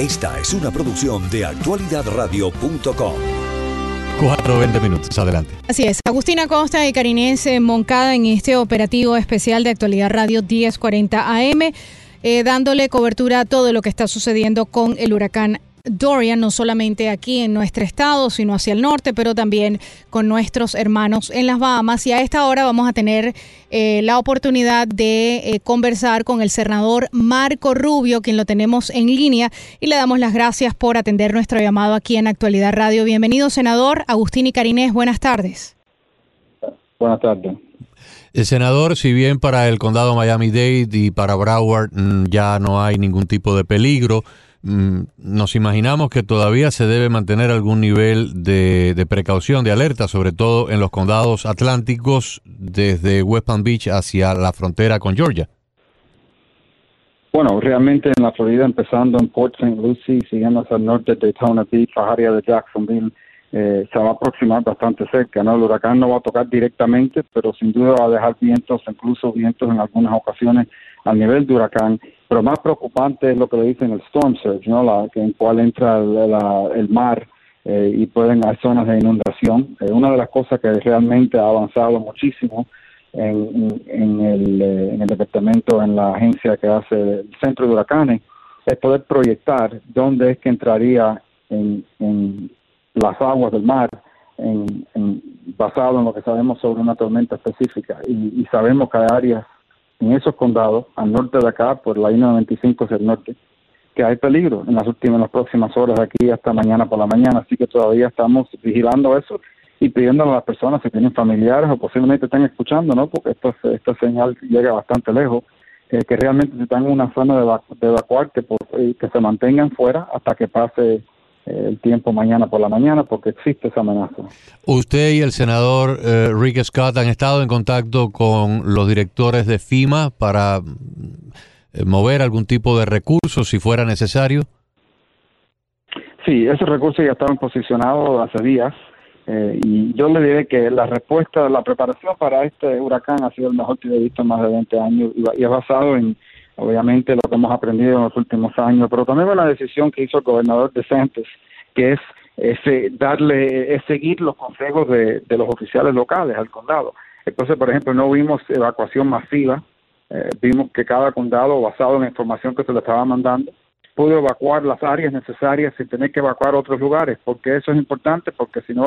Esta es una producción de actualidadradio.com. 4.20 minutos, adelante. Así es. Agustina Costa y Carinés Moncada en este operativo especial de Actualidad Radio 1040 AM, eh, dándole cobertura a todo lo que está sucediendo con el huracán Dorian, no solamente aquí en nuestro estado, sino hacia el norte, pero también con nuestros hermanos en las Bahamas. Y a esta hora vamos a tener eh, la oportunidad de eh, conversar con el senador Marco Rubio, quien lo tenemos en línea, y le damos las gracias por atender nuestro llamado aquí en Actualidad Radio. Bienvenido, senador. Agustín y Carinés, buenas tardes. Buenas tardes. El senador, si bien para el condado Miami-Dade y para Broward mm, ya no hay ningún tipo de peligro, nos imaginamos que todavía se debe mantener algún nivel de, precaución, de alerta, sobre todo en los condados atlánticos desde West Palm Beach hacia la frontera con Georgia. Bueno, realmente en la Florida, empezando en Port St. Lucie, siguiendo hacia el norte de Daytona Beach, la área de Jacksonville, eh, se va a aproximar bastante cerca. ¿no? El huracán no va a tocar directamente, pero sin duda va a dejar vientos, incluso vientos en algunas ocasiones al nivel de huracán pero más preocupante es lo que le dicen el storm surge, ¿no? La, en cual entra el, mar eh, y pueden haber zonas de inundación. Eh, una de las cosas que realmente ha avanzado muchísimo en, en, el, eh, en el departamento, en la agencia que hace el centro de huracanes, es poder proyectar dónde es que entraría en, en las aguas del mar en, basado en lo que sabemos sobre una tormenta específica. Y, y sabemos que hay áreas en esos condados, al norte de acá, por la I-95 hacia el norte, que hay peligro en las últimas, en las próximas horas aquí hasta mañana por la mañana, así que todavía estamos vigilando eso y pidiéndole a las personas que tienen familiares o posiblemente estén escuchando, ¿no? Porque esto, esta señal llega bastante lejos, eh, que realmente se están en una zona de, de evacuar, que, por, que se mantengan fuera hasta que pase el tiempo mañana por la mañana porque existe esa amenaza. Usted y el senador eh, Rick Scott han estado en contacto con los directores de FIMA para eh, mover algún tipo de recursos si fuera necesario. Sí, esos recursos ya estaban posicionados hace días eh, y yo le diré que la respuesta, la preparación para este huracán ha sido el mejor que he visto en más de 20 años y, y es basado en obviamente lo que hemos aprendido en los últimos años, pero también la decisión que hizo el gobernador de Santos, que es ese, darle, es seguir los consejos de, los oficiales locales al condado. Entonces, por ejemplo, no vimos evacuación masiva, eh, vimos que cada condado, basado en la información que se le estaba mandando, pudo evacuar las áreas necesarias sin tener que evacuar otros lugares, porque eso es importante, porque si no,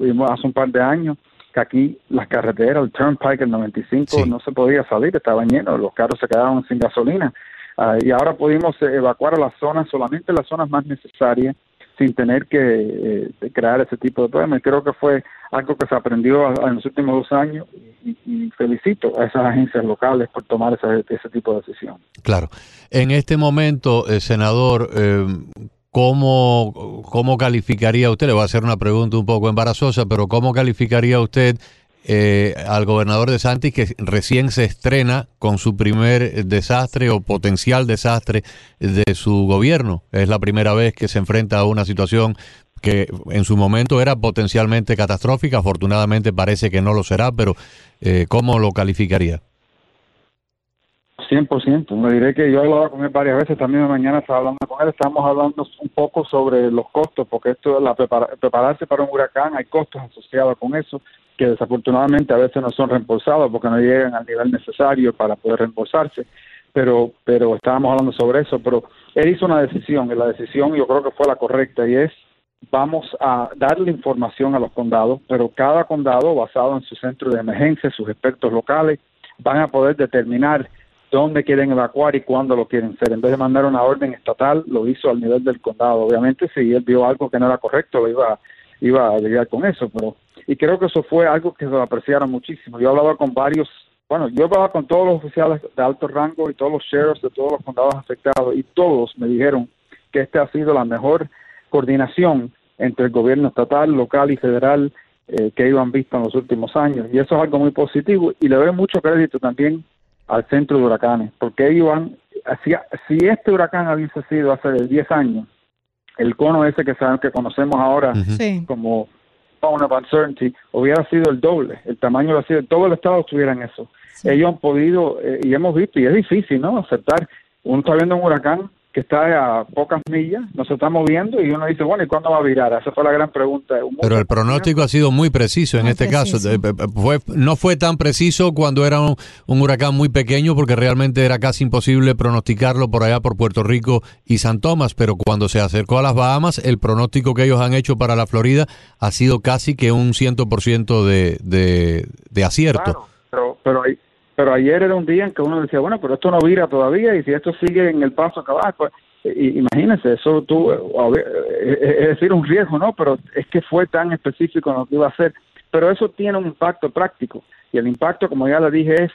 vimos hace un par de años, que aquí las carreteras, el Turnpike, el 95, no se podía salir, estaban llenos, los carros se quedaban sin gasolina. Ah, y ahora pudimos eh, evacuar a las zonas, solamente las zonas más necesarias, sin tener que eh, crear ese tipo de problemas. Creo que fue algo que se aprendió en los últimos dos años y, felicito a esas agencias locales por tomar ese, ese tipo de decisión. Claro. En este momento, eh, senador, ¿Cómo, ¿Cómo calificaría usted? Le voy a hacer una pregunta un poco embarazosa, pero ¿cómo calificaría usted eh, al gobernador de Santis que recién se estrena con su primer desastre o potencial desastre de su gobierno? Es la primera vez que se enfrenta a una situación que en su momento era potencialmente catastrófica, afortunadamente parece que no lo será, pero eh, ¿cómo lo calificaría? 100%. Me diré que yo he hablado con él varias veces, también mañana estaba hablando con él, estamos hablando un poco sobre los costos, porque esto la prepararse para un huracán, hay costos asociados con eso, que desafortunadamente a veces no son reembolsados porque no llegan al nivel necesario para poder reembolsarse, pero, pero estábamos hablando sobre eso, pero él hizo una decisión, y la decisión yo creo que fue la correcta, y es vamos a darle información a los condados, pero cada condado, basado en su centro de emergencia, sus expertos locales, van a poder determinar dónde quieren evacuar y cuándo lo quieren hacer. En vez de mandar una orden estatal, lo hizo al nivel del condado. Obviamente, si él vio algo que no era correcto, lo iba, iba a lidiar con eso. Pero Y creo que eso fue algo que se apreciaron muchísimo. Yo hablaba con varios, bueno, yo hablaba con todos los oficiales de alto rango y todos los sheriffs de todos los condados afectados y todos me dijeron que esta ha sido la mejor coordinación entre el gobierno estatal, local y federal eh, que ellos han visto en los últimos años. Y eso es algo muy positivo y le doy mucho crédito también al centro de huracanes, porque ellos han, si, si este huracán hubiese sido hace 10 años, el cono ese que sabemos que conocemos ahora como zone of uncertainty hubiera sido el doble, el tamaño hubiera sido, todo el estado estuviera en eso. Ellos han podido, eh, y hemos visto, y es difícil, ¿no? Aceptar, uno está viendo un huracán que está a pocas millas, nos está moviendo y uno dice, bueno, ¿y cuándo va a virar? Esa fue la gran pregunta. Pero el pronóstico ha sido muy preciso en este caso. Fue, no fue tan preciso cuando era un, huracán muy pequeño porque realmente era casi imposible pronosticarlo por allá por Puerto Rico y San Tomás, pero cuando se acercó a las Bahamas, el pronóstico que ellos han hecho para la Florida ha sido casi que un 100% de, de, de acierto. pero, pero hay, pero ayer era un día en que uno decía, bueno, pero esto no vira todavía y si esto sigue en el paso acá abajo, pues, imagínense, eso tú, es decir, un riesgo, ¿no? Pero es que fue tan específico en lo que iba a hacer. Pero eso tiene un impacto práctico y el impacto, como ya le dije, es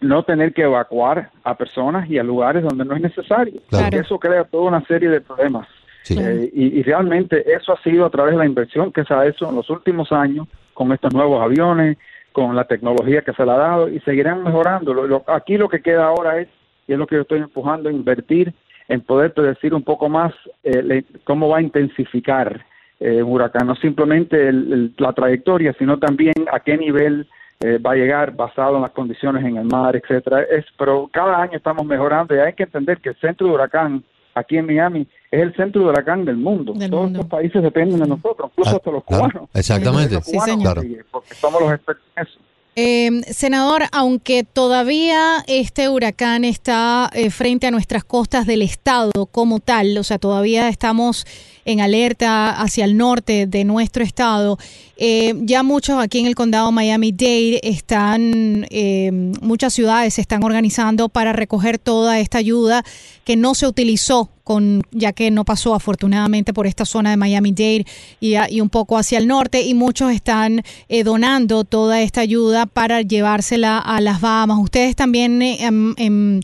no tener que evacuar a personas y a lugares donde no es necesario. Eso crea toda una serie de problemas. Eh, y, y, realmente eso ha sido a través de la inversión que se ha hecho en los últimos años con estos nuevos aviones, con la tecnología que se le ha dado y seguirán mejorando. Lo, aquí lo que queda ahora es, y es lo que yo estoy empujando, invertir en poder predecir un poco más eh, cómo va a intensificar eh, un huracán, no simplemente la trayectoria, sino también a qué nivel eh, va a llegar basado en las condiciones en el mar, etcétera. Es, pero cada año estamos mejorando y hay que entender que el centro de huracán aquí en Miami es el centro de huracán del mundo. Todos los países dependen de nosotros, incluso ah, hasta los cubanos. Exactamente. sí, señor. Porque somos los expertos en eso. Eh, senador, aunque todavía este huracán está eh, frente a nuestras costas del estado como tal, o sea, todavía estamos en alerta hacia el norte de nuestro estado, eh, ya muchos aquí en el condado Miami-Dade están, eh, muchas ciudades se están organizando para recoger toda esta ayuda que no se utilizó con, ya que no pasó afortunadamente por esta zona de Miami-Dade y, un poco hacia el norte y muchos están eh, donando toda esta ayuda para llevársela a las Bahamas. Ustedes también em, em,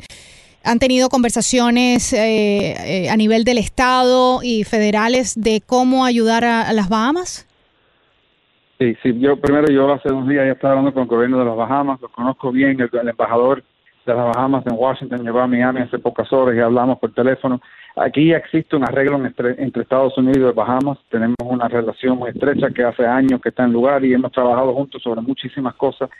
han tenido conversaciones a nivel del estado y federales de cómo ayudar a, las Bahamas. Sí, sí, yo primero yo hace unos días ya estaba hablando con el gobierno de las Bahamas, lo conozco bien, el embajador de las Bahamas en Washington, llegó a Miami hace pocas horas y hablamos por teléfono. Aquí existe un arreglo entre, Estados Unidos y Bahamas. Tenemos una relación muy estrecha que hace años que está en lugar y hemos trabajado juntos sobre muchísimas cosas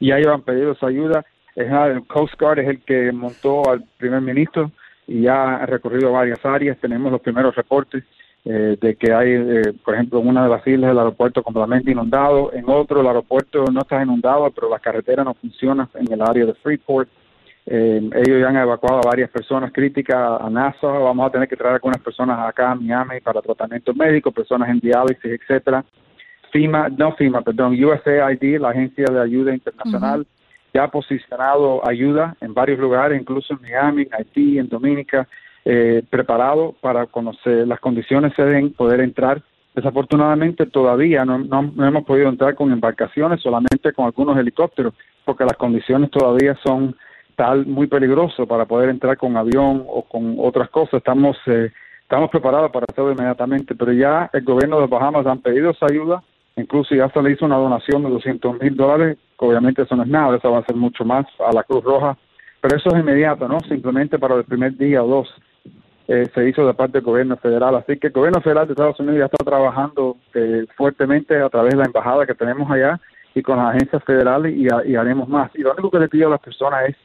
y ellos han pedido esa ayuda. El Coast Guard es el que montó al primer ministro y ya ha recorrido varias áreas. Tenemos los primeros reportes eh, de que hay, eh, por ejemplo, en una de las islas el aeropuerto completamente inundado, en otro el aeropuerto no está inundado, pero la carretera no funciona en el área de Freeport. Eh, ellos ya han evacuado a varias personas críticas a NASA. Vamos a tener que traer algunas personas acá a Miami para tratamiento médico, personas en diálisis, etcétera. FIMA, no FIMA, perdón, USAID, la Agencia de Ayuda Internacional, ya ha posicionado ayuda en varios lugares, incluso en Miami, en Haití, en Dominica, eh, preparado para conocer las condiciones se den, poder entrar. Desafortunadamente todavía no, no, no hemos podido entrar con embarcaciones, solamente con algunos helicópteros, porque las condiciones todavía son tal muy peligroso para poder entrar con avión o con otras cosas. Estamos eh, estamos preparados para hacerlo inmediatamente, pero ya el gobierno de Bahamas han pedido esa ayuda, incluso ya se le hizo una donación de 200 mil dólares, obviamente eso no es nada, eso va a ser mucho más a la Cruz Roja, pero eso es inmediato, ¿no? Simplemente para el primer día o dos eh, se hizo de parte del gobierno federal, así que el gobierno federal de Estados Unidos ya está trabajando eh, fuertemente a través de la embajada que tenemos allá y con las agencias federales y, y haremos más. Y lo único que le pido a las personas es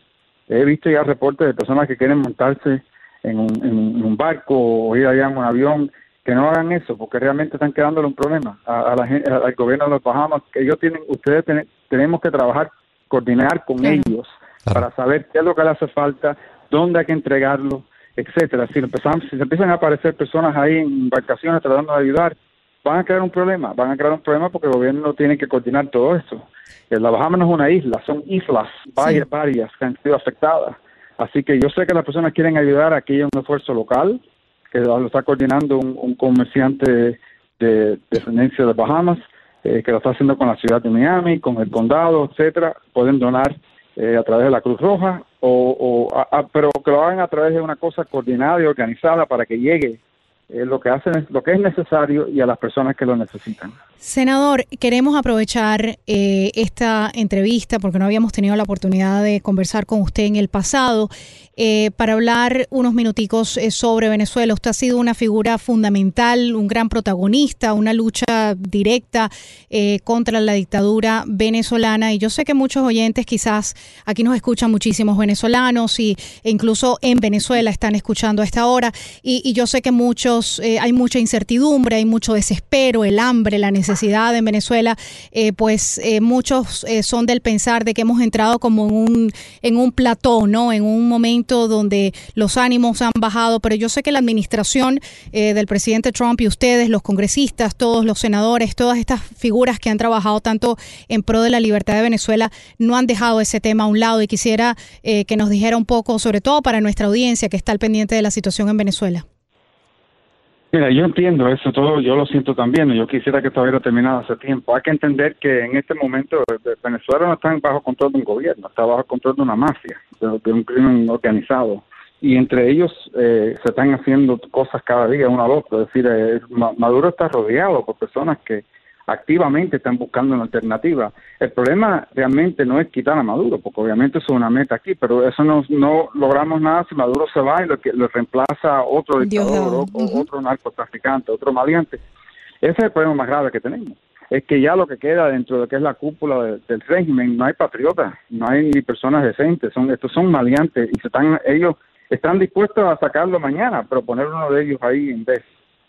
He visto ya reportes de personas que quieren montarse en un, barco o ir allá en un avión, que no hagan eso, porque realmente están quedándole un problema a, la, al gobierno de los Bahamas, que ellos tienen, ustedes tenemos que trabajar, coordinar con ellos para saber qué es lo que le hace falta, dónde hay que entregarlo, etcétera. Si, empezamos, si se empiezan a aparecer personas ahí en embarcaciones tratando de ayudar, van a crear un problema, van a crear un problema porque el gobierno tiene que coordinar todo esto. La Bahamas no es una isla, son islas, varias, varias que han sido afectadas. Así que yo sé que las personas quieren ayudar, aquí hay un esfuerzo local, que lo está coordinando un, comerciante de, descendencia de Bahamas, eh, que lo está haciendo con la ciudad de Miami, con el condado, etcétera. Pueden donar eh, a través de la Cruz Roja, o, pero que lo hagan a través de una cosa coordinada y organizada para que llegue eh, lo que hacen lo que es necesario y a las personas que lo necesitan. Senador, queremos aprovechar eh, esta entrevista porque no habíamos tenido la oportunidad de conversar con usted en el pasado eh, para hablar unos minuticos sobre Venezuela. Usted ha sido una figura fundamental, un gran protagonista, una lucha directa contra la dictadura venezolana y yo sé que muchos oyentes quizás aquí nos escuchan muchísimos venezolanos y, e incluso en Venezuela están escuchando a esta hora y yo sé que muchos eh, hay mucha incertidumbre, hay mucho desespero, el hambre, la necesidad en Venezuela, eh, pues eh, muchos son del pensar de que hemos entrado como en un, en un plató, ¿no? En un momento donde los ánimos han bajado, pero yo sé que la administración del presidente Trump y ustedes, los congresistas, todos los senadores, todas estas figuras que han trabajado tanto en pro de la libertad de Venezuela, no han dejado ese tema a un lado y quisiera que nos dijera un poco, sobre todo para nuestra audiencia que está al pendiente de la situación en Venezuela. Mira, yo entiendo eso todo, yo lo siento también, yo quisiera que esto hubiera terminado hace tiempo. Hay que entender que en este momento Venezuela no está bajo control de un gobierno, está bajo control de una mafia, de, un crimen organizado. Y entre ellos eh, se están haciendo cosas cada día, uno al otro. Es decir, eh, Maduro está rodeado por personas que activamente están buscando una alternativa. El problema realmente no es quitar a Maduro, porque obviamente eso es una meta aquí, pero eso no, no logramos nada si Maduro se va y lo, que, lo reemplaza otro dictador, o, otro narcotraficante, otro maleante. Ese es el problema más grave que tenemos. Es que ya lo que queda dentro de lo que es la cúpula del régimen, no hay patriotas, no hay ni personas decentes, son estos son maleantes y se están ellos están dispuestos a sacarlo mañana, pero poner uno de ellos ahí en vez.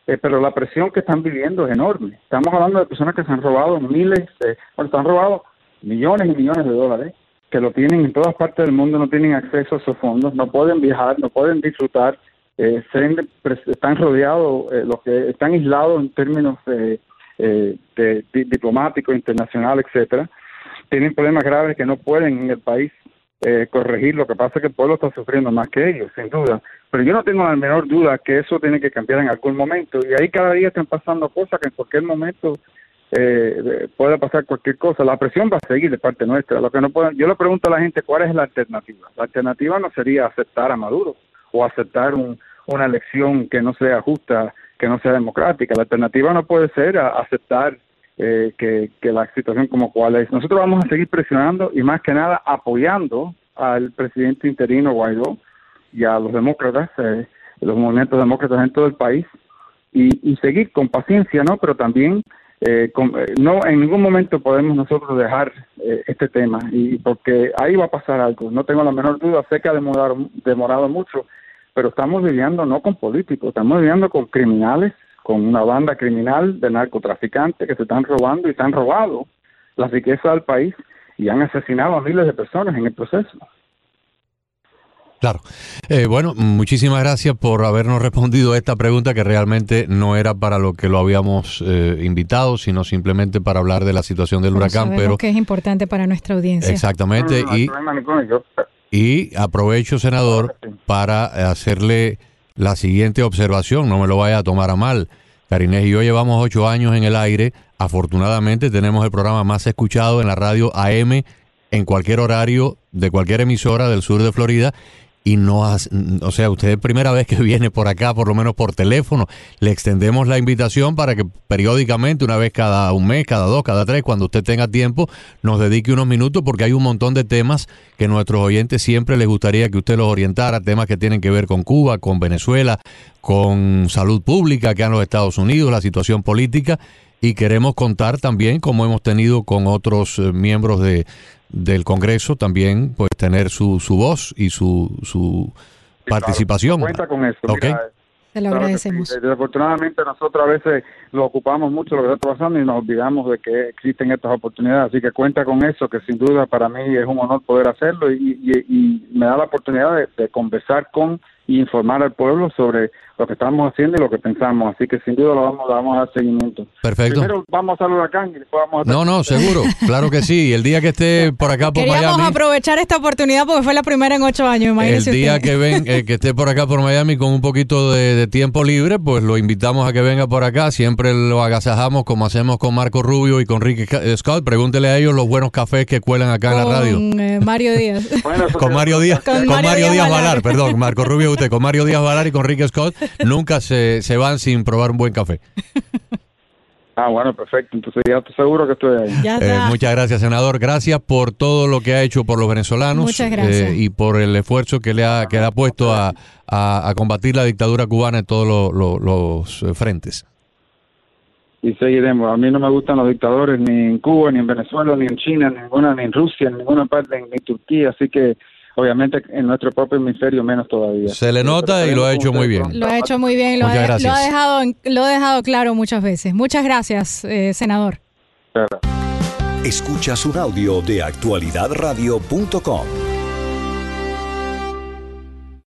Eh, pero la presión que están viviendo es enorme. Estamos hablando de personas que se han robado miles, de, bueno, se han robado millones y millones de dólares, que lo tienen en todas partes del mundo, no tienen acceso a esos fondos, no pueden viajar, no pueden disfrutar, eh, están rodeados, eh, los que están aislados en términos eh, de, diplomáticos, internacionales, etcétera, tienen problemas graves que no pueden en el país eh, corregir. Lo que pasa es que el pueblo está sufriendo más que ellos, sin duda. Pero yo no tengo la menor duda que eso tiene que cambiar en algún momento. Y ahí cada día están pasando cosas que en cualquier momento eh, puede pasar cualquier cosa. La presión va a seguir de parte nuestra. Lo que no yo le pregunto a la gente cuál es la alternativa. La alternativa no sería aceptar a Maduro o aceptar una elección que no sea justa, que no sea democrática. La alternativa no puede ser aceptar eh, que, la situación como cual es. Nosotros vamos a seguir presionando y más que nada apoyando al presidente interino Guaidó y a los demócratas, eh, los movimientos demócratas en todo el país y, seguir con paciencia, ¿no? Pero también eh, no en ningún momento podemos nosotros dejar este tema y porque ahí va a pasar algo. No tengo la menor duda. Sé que ha demorado, demorado mucho, pero estamos viviendo no con políticos, estamos viviendo con criminales con una banda criminal de narcotraficantes que se están robando y se han robado la riqueza del país y han asesinado a miles de personas en el proceso. Claro. Eh, bueno, muchísimas gracias por habernos respondido a esta pregunta que realmente no era para lo que lo habíamos eh, invitado, sino simplemente para hablar de la situación del huracán. Pero que es importante para nuestra audiencia. Exactamente. y, y aprovecho, senador, para hacerle la siguiente observación, no me lo vaya a tomar a mal. Carinés y yo llevamos ocho años en el aire. Afortunadamente tenemos el programa más escuchado en la radio AM en cualquier horario de cualquier emisora del sur de Florida y no, o sea, usted es primera vez que viene por acá, por lo menos por teléfono, le extendemos la invitación para que periódicamente, una vez cada un mes, cada dos, cada tres, cuando usted tenga tiempo, nos dedique unos minutos porque hay un montón de temas que nuestros oyentes siempre les gustaría que usted los orientara, temas que tienen que ver con Cuba, con Venezuela, con salud pública acá en los Estados Unidos, la situación política y queremos contar también, como hemos tenido con otros eh, miembros de, del Congreso, también pues tener su, su voz y su, su participación. Cuenta con eso. Se lo agradecemos. Desafortunadamente nosotros a veces lo ocupamos mucho lo que está pasando y nos olvidamos de que existen estas oportunidades. Así que cuenta con eso, que sin duda para mí es un honor poder hacerlo y, y, me da la oportunidad de, de conversar con y informar al pueblo sobre lo que estamos haciendo y lo que pensamos. Así que sin duda lo vamos, vamos a dar seguimiento. Perfecto. Primero vamos a huracán y después vamos a... No, no, seguro. claro que sí. El día que esté por acá por Queríamos aprovechar esta oportunidad porque fue la primera en ocho años, El día que ven, eh, que esté por acá por Miami con un poquito de, tiempo libre, pues lo invitamos a que venga por acá. Siempre lo agasajamos como hacemos con Marco Rubio y con Ricky eh, Scott. Pregúntele a ellos los buenos cafés que cuelan acá en la radio. Eh, Mario Díaz. con Mario Díaz. Con, Mario, Díaz, Valar. perdón. Marco Rubio usted, con Mario Díaz Valar y con Ricky Scott nunca se, se van sin probar un buen café. Ah, bueno, perfecto. Entonces ya estoy seguro que estoy ahí. Ya Eh, muchas gracias, senador. Gracias por todo lo que ha hecho por los venezolanos Muchas gracias. eh, y por el esfuerzo que le ha, que le ha puesto a, a- a combatir la dictadura cubana en todos lo- lo- los eh, frentes. Y seguiremos. A mí no me gustan los dictadores ni en Cuba, ni en Venezuela, ni en China, ni en ninguna, ni en Rusia, en ninguna parte, ni en Turquía. Así que, obviamente, en nuestro propio hemisferio menos todavía. Se le nota y lo ha hecho muy bien. Lo ha hecho muy bien, lo, Muchas ha, gracias. lo ha dejado, en- lo ha dejado claro muchas veces. Muchas gracias, eh, senador. Claro. Escuchas un audio de actualidadradio.com.